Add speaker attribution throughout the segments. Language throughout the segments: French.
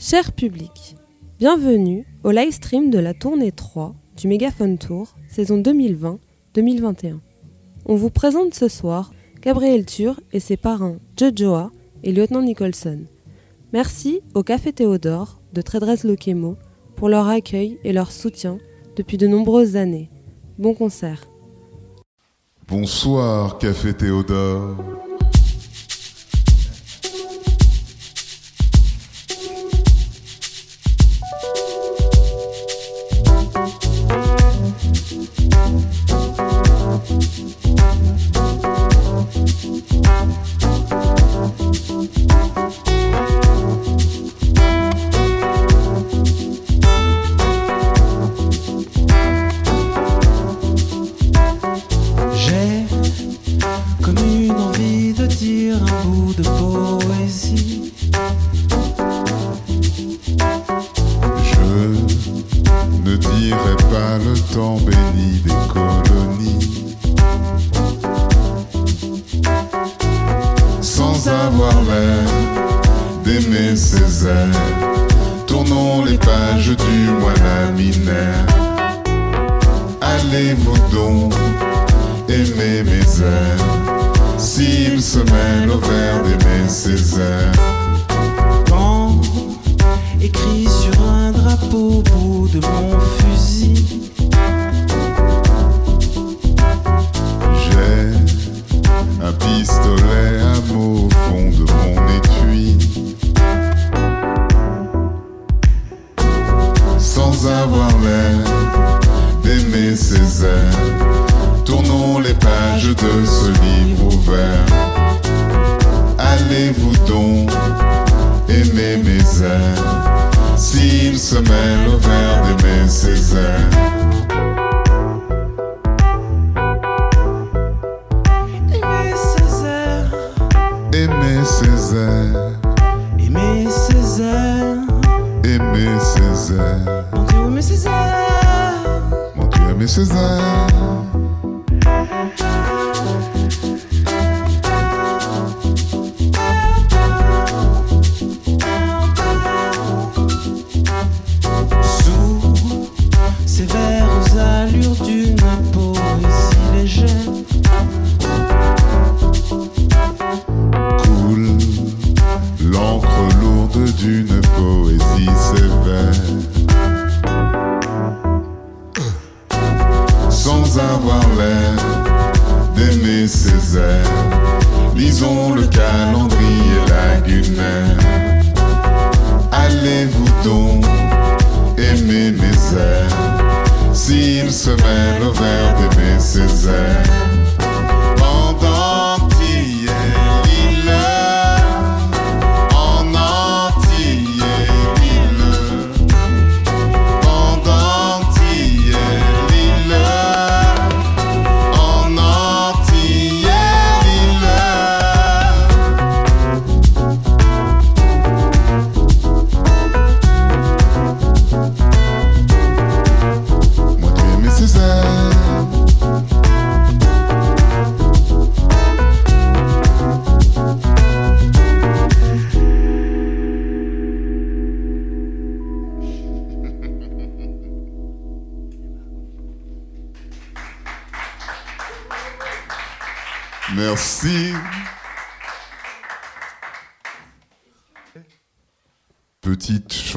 Speaker 1: Cher public, bienvenue au live stream de la tournée 3 du Mégaphone Tour, saison 2020-2021. On vous présente ce soir Gabriel Tur et ses parrains Jojoa et Lieutenant Nicholson. Merci au Café Théodore de Trédresse Lokemo pour leur accueil et leur soutien depuis de nombreuses années. Bon concert.
Speaker 2: Bonsoir Café Théodore.
Speaker 3: l'allure d'une
Speaker 2: peau si légère.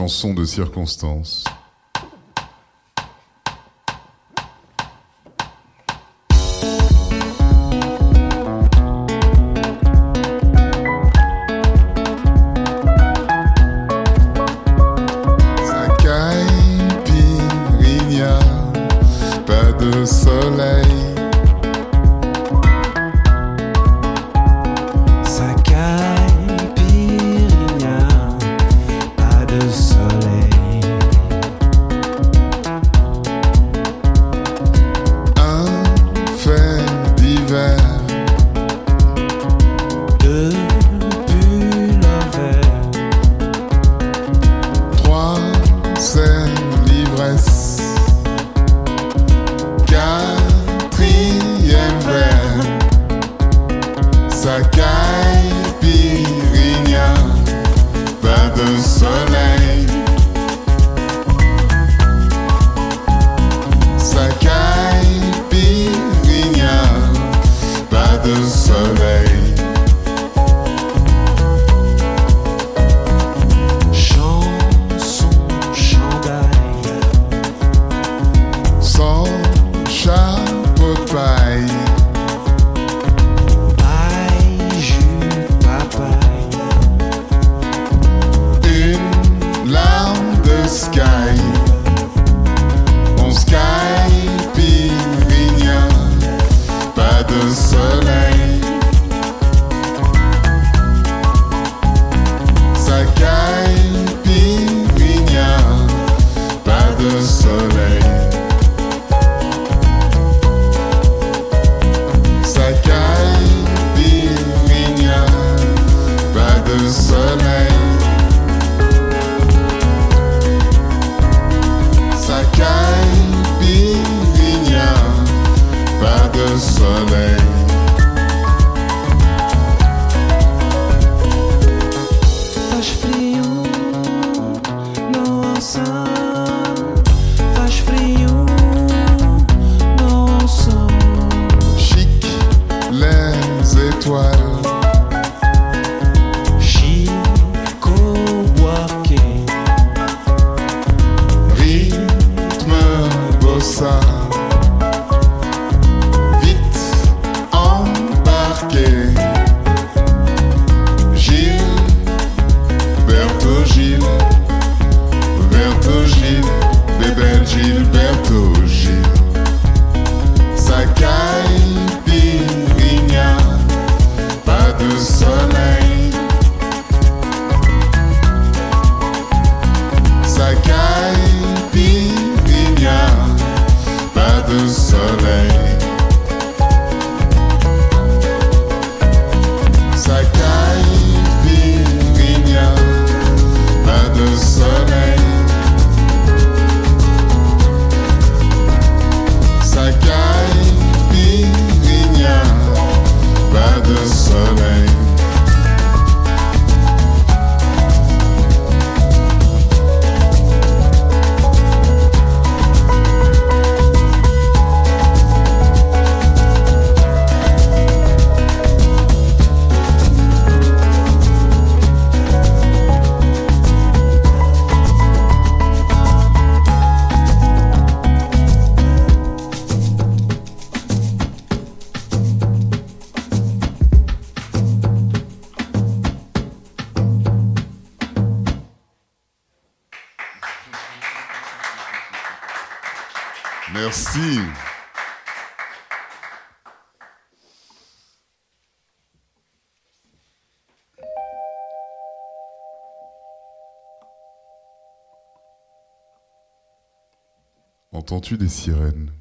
Speaker 2: chanson de circonstance. Ça pas de soleil.
Speaker 4: Entends-tu des sirènes?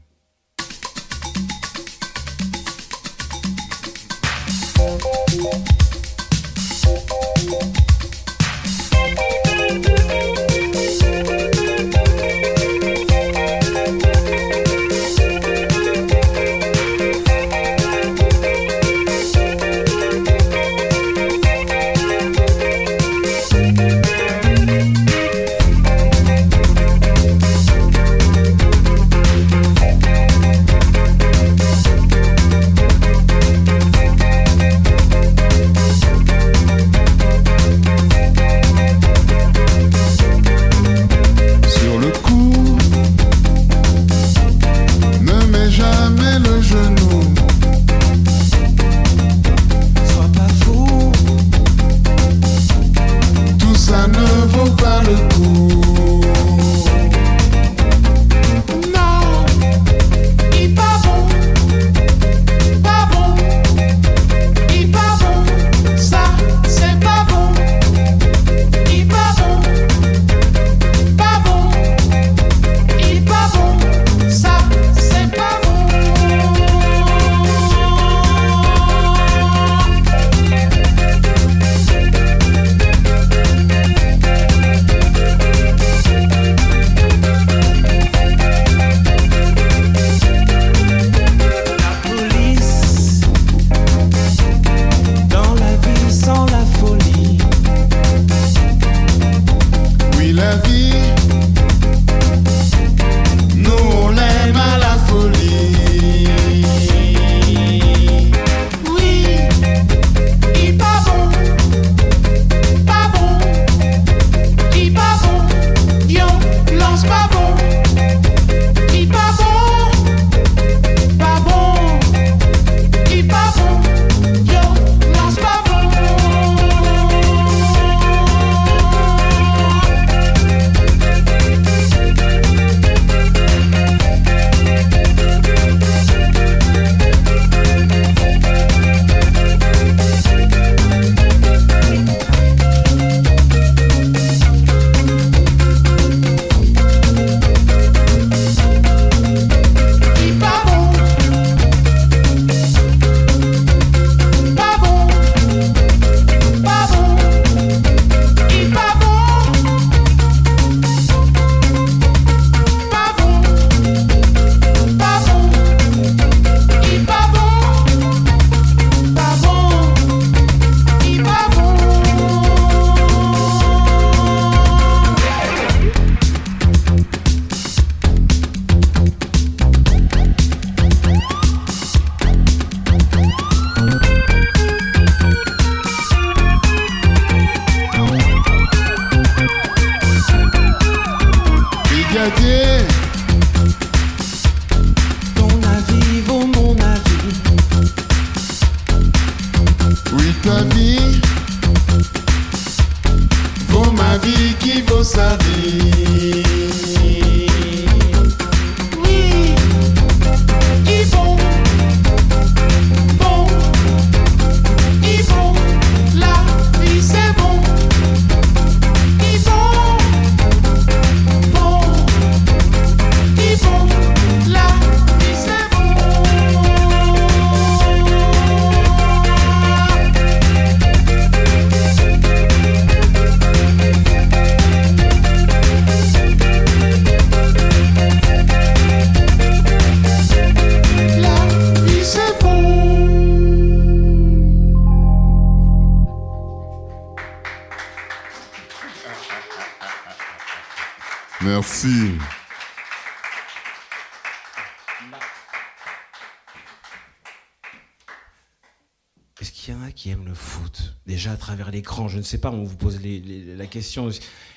Speaker 3: Travers l'écran, je ne sais pas, on vous pose la question.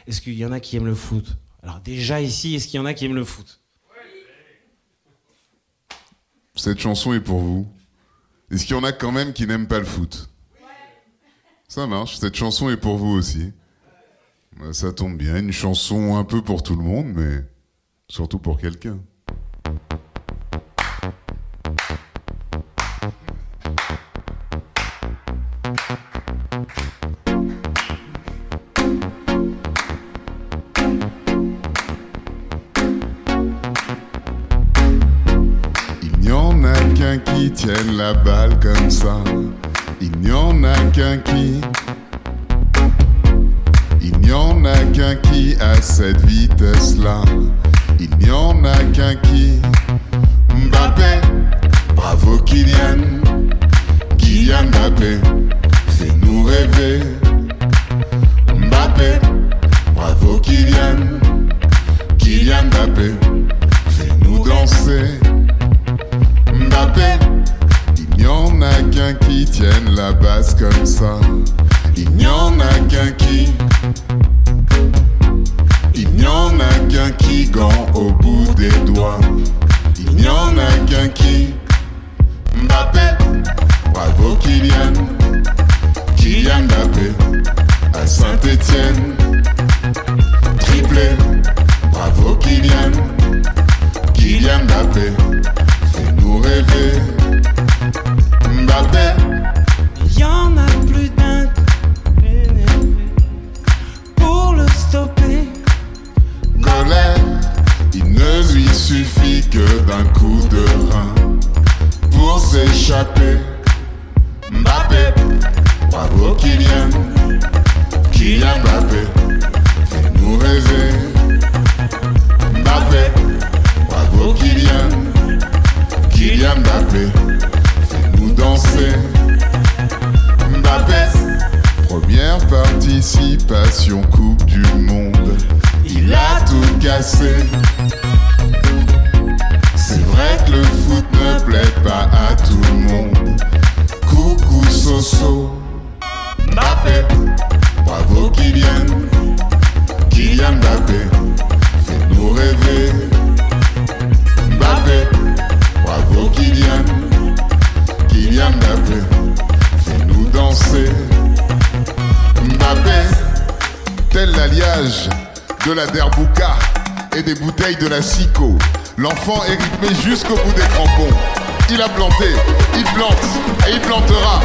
Speaker 3: Est-ce qu'il y en a qui aiment le foot? Alors déjà ici, est-ce qu'il y en a qui aiment le foot?
Speaker 2: Cette chanson est pour vous. Est-ce qu'il y en a quand même qui n'aiment pas le foot? Ça marche, cette chanson est pour vous aussi. Ça tombe bien, une chanson un peu pour tout le monde, mais surtout pour quelqu'un. Fais-nous danser. Mbappé, il n'y en a qu'un qui tienne la basse comme ça. Il n'y en a qu'un qui. Il n'y en a qu'un qui gant au bout des doigts. Il n'y en a qu'un qui. Mbappé, bravo Kylian. Kylian Mbappé, à Saint-Étienne. Triplé, bravo Kylian. Kylian Mbappé, fais-nous rêver. Mbappé,
Speaker 3: Il y en a plus d'un pour le stopper.
Speaker 2: colère, il ne lui suffit que d'un coup de rein pour s'échapper. Participation Coupe du Monde, il a tout cassé. C'est vrai que le foot ne plaît pas à tout le monde. Coucou Soso, Mbappé, bravo Kylian, Kylian Mbappé, fais-nous rêver. Mbappé, bravo Kylian, Kylian Mbappé, fais-nous danser. Tel l'alliage de la derbouka et des bouteilles de la Sico. L'enfant est rythmé jusqu'au bout des crampons. Il a planté, il plante et il plantera.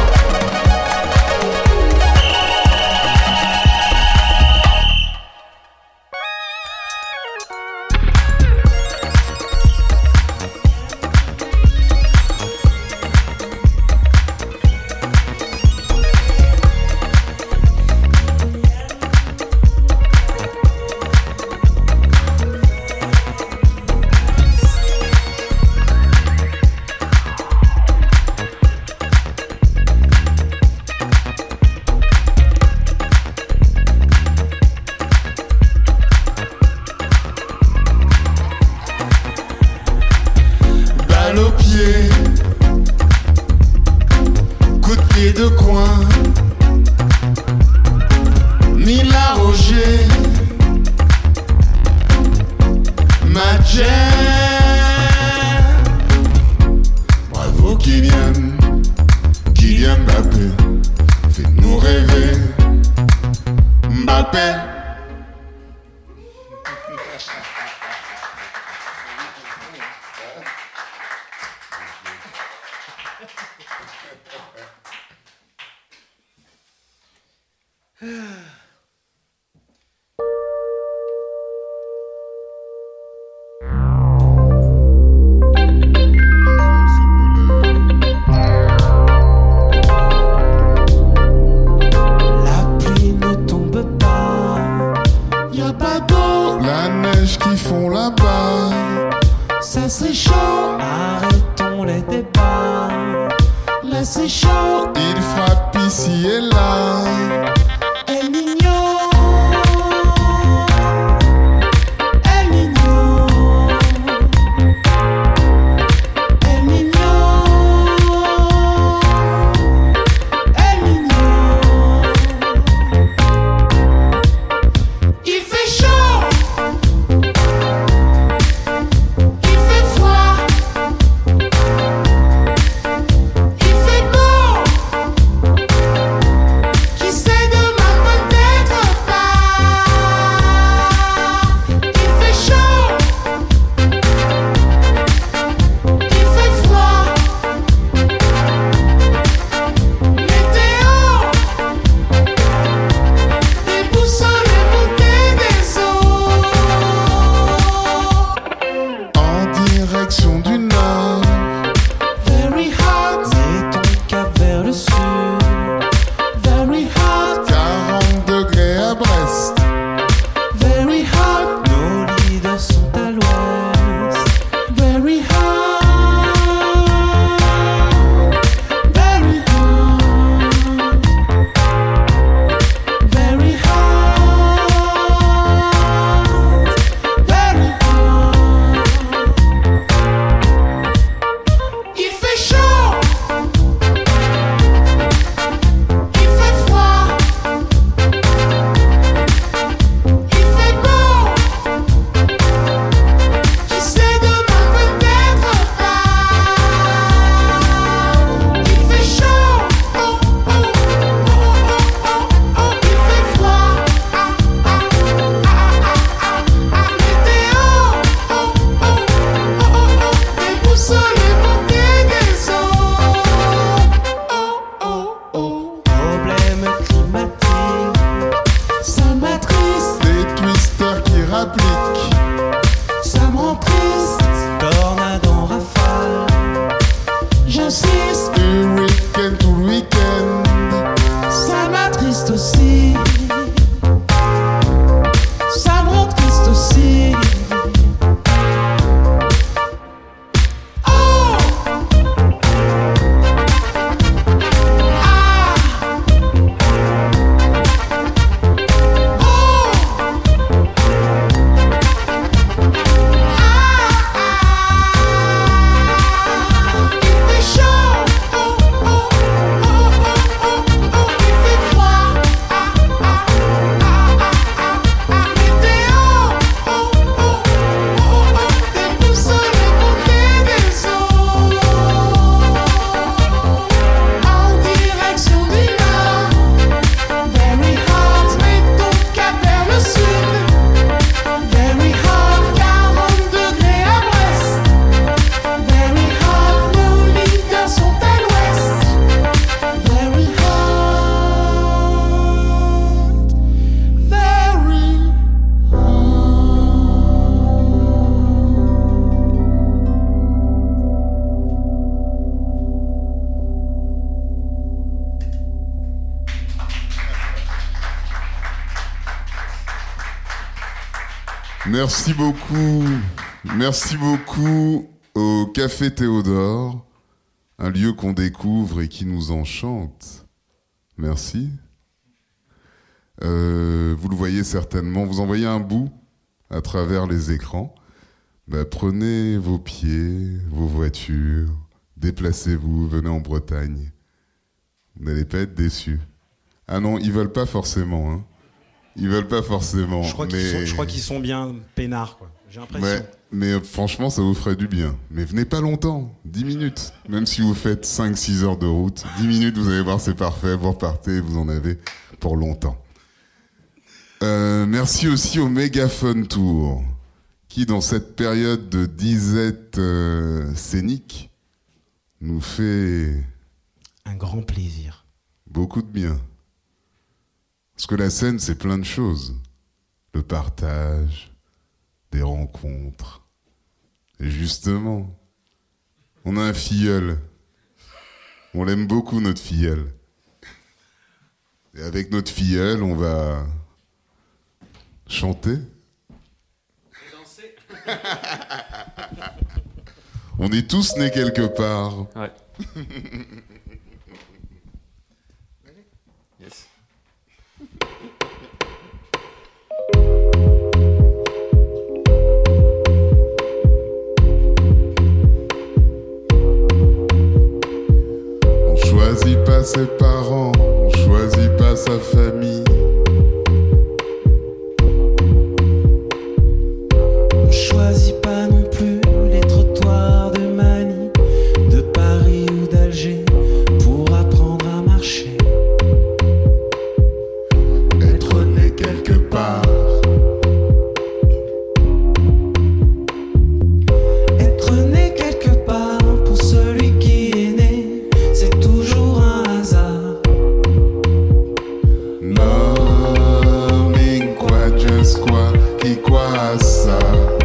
Speaker 4: La neige qui font là-bas, ça c'est chaud.
Speaker 3: Arrêtons les débats.
Speaker 4: Là c'est chaud. Il frappe ici et là. Merci beaucoup, merci beaucoup au Café Théodore, un lieu qu'on découvre et qui nous enchante. Merci. Euh, vous le voyez certainement, vous en voyez un bout à travers les écrans. Bah, prenez vos pieds, vos voitures, déplacez-vous, venez en Bretagne. Vous n'allez pas être déçus. Ah non, ils veulent pas forcément. Hein. Ils veulent pas forcément.
Speaker 3: Je crois qu'ils sont, bien peinards, quoi. J'ai l'impression.
Speaker 4: Ouais, mais franchement, ça vous ferait du bien. Mais venez pas longtemps, 10 minutes. Même si vous faites 5-6 heures de route, 10 minutes, vous allez voir, c'est parfait. Vous repartez, vous en avez pour longtemps. Euh, merci aussi au Megaphone Tour, qui dans cette période de disette euh, scénique, nous fait
Speaker 3: Un grand plaisir.
Speaker 4: beaucoup de bien. Parce que la scène, c'est plein de choses. Le partage, des rencontres. Et justement, on a un filleul. On l'aime beaucoup, notre filleul. Et avec notre filleul, on va
Speaker 2: chanter. On est tous nés quelque part.
Speaker 5: Ouais.
Speaker 2: Quase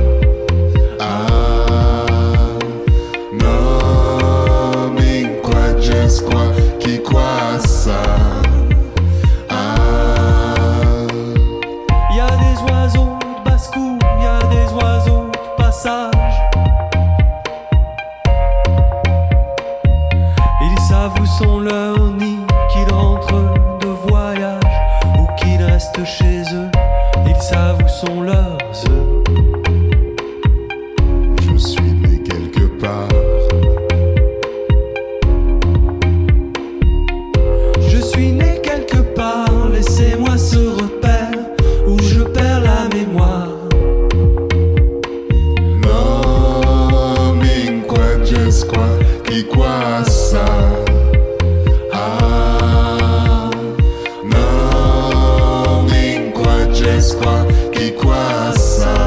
Speaker 2: Ah, Qui quoi ça.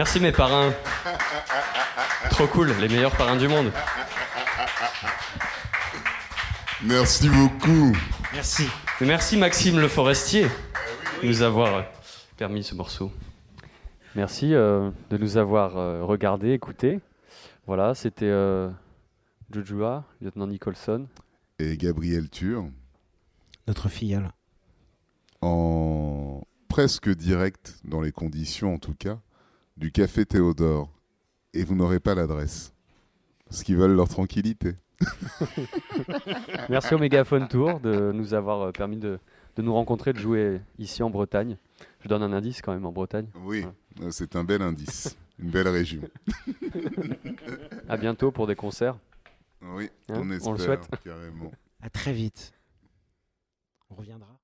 Speaker 5: Merci mes parrains. Trop cool, les meilleurs parrains du monde.
Speaker 2: Merci beaucoup.
Speaker 3: Merci.
Speaker 5: Merci Maxime Le Forestier de nous avoir euh, permis ce morceau. Merci euh, de nous avoir euh, regardé, écouté. Voilà, c'était euh, Jujua, lieutenant Nicholson.
Speaker 2: Et Gabriel Tur.
Speaker 3: Notre filleule.
Speaker 2: En presque direct, dans les conditions en tout cas, du café Théodore et vous n'aurez pas l'adresse. Ce qu'ils veulent leur tranquillité.
Speaker 5: Merci au Mégaphone Tour de nous avoir euh, permis de, nous rencontrer, de jouer ici en Bretagne. Je donne un indice quand même en Bretagne.
Speaker 2: Oui, euh, c'est un bel indice, une belle région.
Speaker 5: à bientôt pour des concerts.
Speaker 2: Oui,
Speaker 5: hein,
Speaker 2: on
Speaker 5: espère le souhaite.
Speaker 2: carrément.
Speaker 3: À très vite. On reviendra.